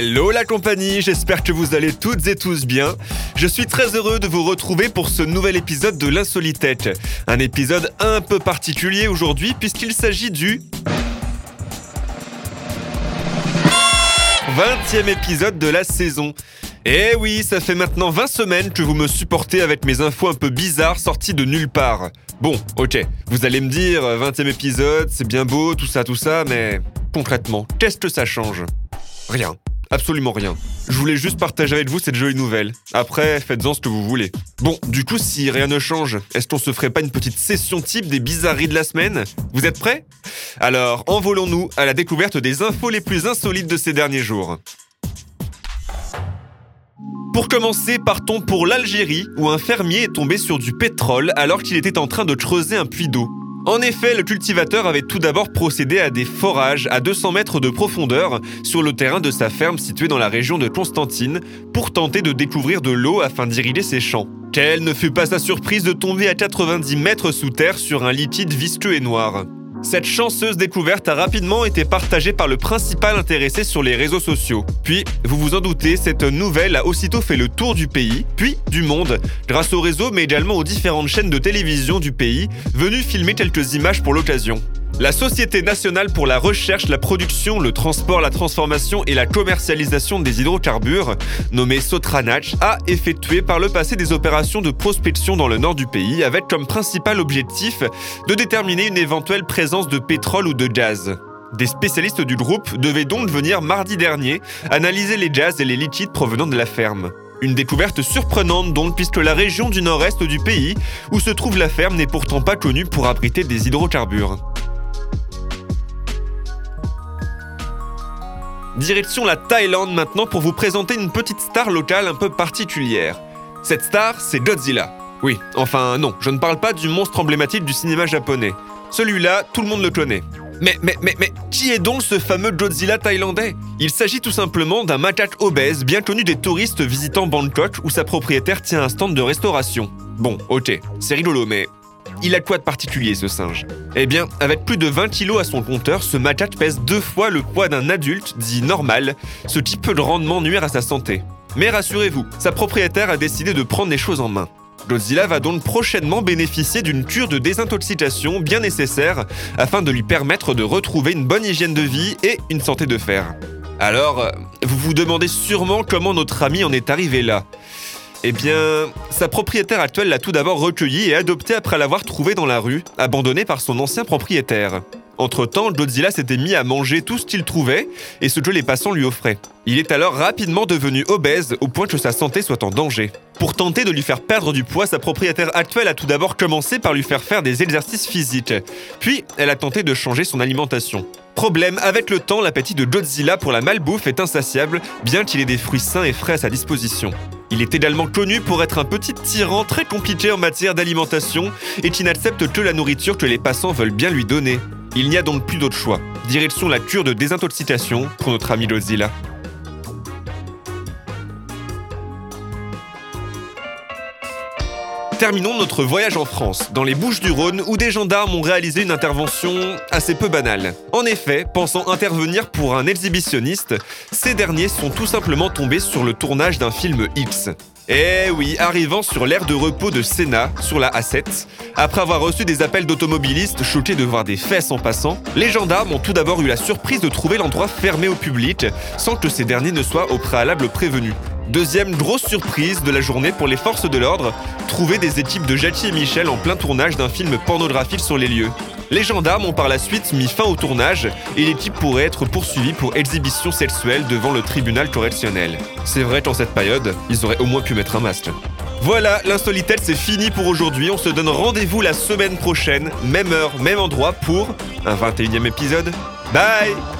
Hello la compagnie, j'espère que vous allez toutes et tous bien. Je suis très heureux de vous retrouver pour ce nouvel épisode de l'Insolitech. Un épisode un peu particulier aujourd'hui puisqu'il s'agit du 20e épisode de la saison. Eh oui, ça fait maintenant 20 semaines que vous me supportez avec mes infos un peu bizarres sorties de nulle part. Bon, ok, vous allez me dire, 20e épisode, c'est bien beau, tout ça, tout ça, mais concrètement, qu'est-ce que ça change? Rien. Absolument rien. Je voulais juste partager avec vous cette jolie nouvelle. Après, faites-en ce que vous voulez. Bon, du coup, si rien ne change, est-ce qu'on se ferait pas une petite session type des bizarreries de la semaine? Vous êtes prêts? Alors, envolons-nous à la découverte des infos les plus insolites de ces derniers jours. Pour commencer, partons pour l'Algérie, où un fermier est tombé sur du pétrole alors qu'il était en train de creuser un puits d'eau. En effet, le cultivateur avait tout d'abord procédé à des forages à 200 mètres de profondeur sur le terrain de sa ferme située dans la région de Constantine pour tenter de découvrir de l'eau afin d'irriguer ses champs. Quelle ne fut pas sa surprise de tomber à 90 mètres sous terre sur un liquide visqueux et noir. Cette chanceuse découverte a rapidement été partagée par le principal intéressé sur les réseaux sociaux. Puis, vous vous en doutez, cette nouvelle a aussitôt fait le tour du pays, puis du monde, grâce au réseau mais également aux différentes chaînes de télévision du pays, venues filmer quelques images pour l'occasion. La Société nationale pour la recherche, la production, le transport, la transformation et la commercialisation des hydrocarbures, nommée Sotranach, a effectué par le passé des opérations de prospection dans le nord du pays avec comme principal objectif de déterminer une éventuelle présence de pétrole ou de gaz. Des spécialistes du groupe devaient donc venir mardi dernier analyser les gaz et les liquides provenant de la ferme. Une découverte surprenante donc puisque la région du nord-est du pays où se trouve la ferme n'est pourtant pas connue pour abriter des hydrocarbures. Direction la Thaïlande maintenant pour vous présenter une petite star locale un peu particulière. Cette star, c'est Godzilla. Oui, enfin non, je ne parle pas du monstre emblématique du cinéma japonais. Celui-là, tout le monde le connaît. Mais, mais, mais, mais, qui est donc ce fameux Godzilla thaïlandais? Il s'agit tout simplement d'un macaque obèse bien connu des touristes visitant Bangkok où sa propriétaire tient un stand de restauration. Bon, ok, c'est rigolo, mais il a quoi de particulier ce singe Eh bien, avec plus de 20 kilos à son compteur, ce macaque pèse deux fois le poids d'un adulte dit normal, ce qui peut grandement nuire à sa santé. Mais rassurez-vous, sa propriétaire a décidé de prendre les choses en main. Godzilla va donc prochainement bénéficier d'une cure de désintoxication bien nécessaire afin de lui permettre de retrouver une bonne hygiène de vie et une santé de fer. Alors, euh, vous vous demandez sûrement comment notre ami en est arrivé là. Eh bien, sa propriétaire actuelle l'a tout d'abord recueilli et adopté après l'avoir trouvé dans la rue, abandonné par son ancien propriétaire. Entre-temps, Godzilla s'était mis à manger tout ce qu'il trouvait et ce que les passants lui offraient. Il est alors rapidement devenu obèse au point que sa santé soit en danger. Pour tenter de lui faire perdre du poids, sa propriétaire actuelle a tout d'abord commencé par lui faire faire des exercices physiques. Puis, elle a tenté de changer son alimentation. Problème, avec le temps, l'appétit de Godzilla pour la malbouffe est insatiable, bien qu'il ait des fruits sains et frais à sa disposition. Il est également connu pour être un petit tyran très compliqué en matière d'alimentation et qui n'accepte que la nourriture que les passants veulent bien lui donner. Il n'y a donc plus d'autre choix. Direction la cure de désintoxication pour notre ami Godzilla. Terminons notre voyage en France, dans les Bouches du Rhône, où des gendarmes ont réalisé une intervention assez peu banale. En effet, pensant intervenir pour un exhibitionniste, ces derniers sont tout simplement tombés sur le tournage d'un film X. Eh oui, arrivant sur l'aire de repos de Sénat, sur la A7, après avoir reçu des appels d'automobilistes choqués de voir des fesses en passant, les gendarmes ont tout d'abord eu la surprise de trouver l'endroit fermé au public, sans que ces derniers ne soient au préalable prévenus. Deuxième grosse surprise de la journée pour les forces de l'ordre, trouver des équipes de Jackie et Michel en plein tournage d'un film pornographique sur les lieux. Les gendarmes ont par la suite mis fin au tournage et l'équipe pourrait être poursuivie pour exhibition sexuelle devant le tribunal correctionnel. C'est vrai qu'en cette période, ils auraient au moins pu mettre un masque. Voilà, l'insolitelle c'est fini pour aujourd'hui. On se donne rendez-vous la semaine prochaine, même heure, même endroit pour un 21e épisode. Bye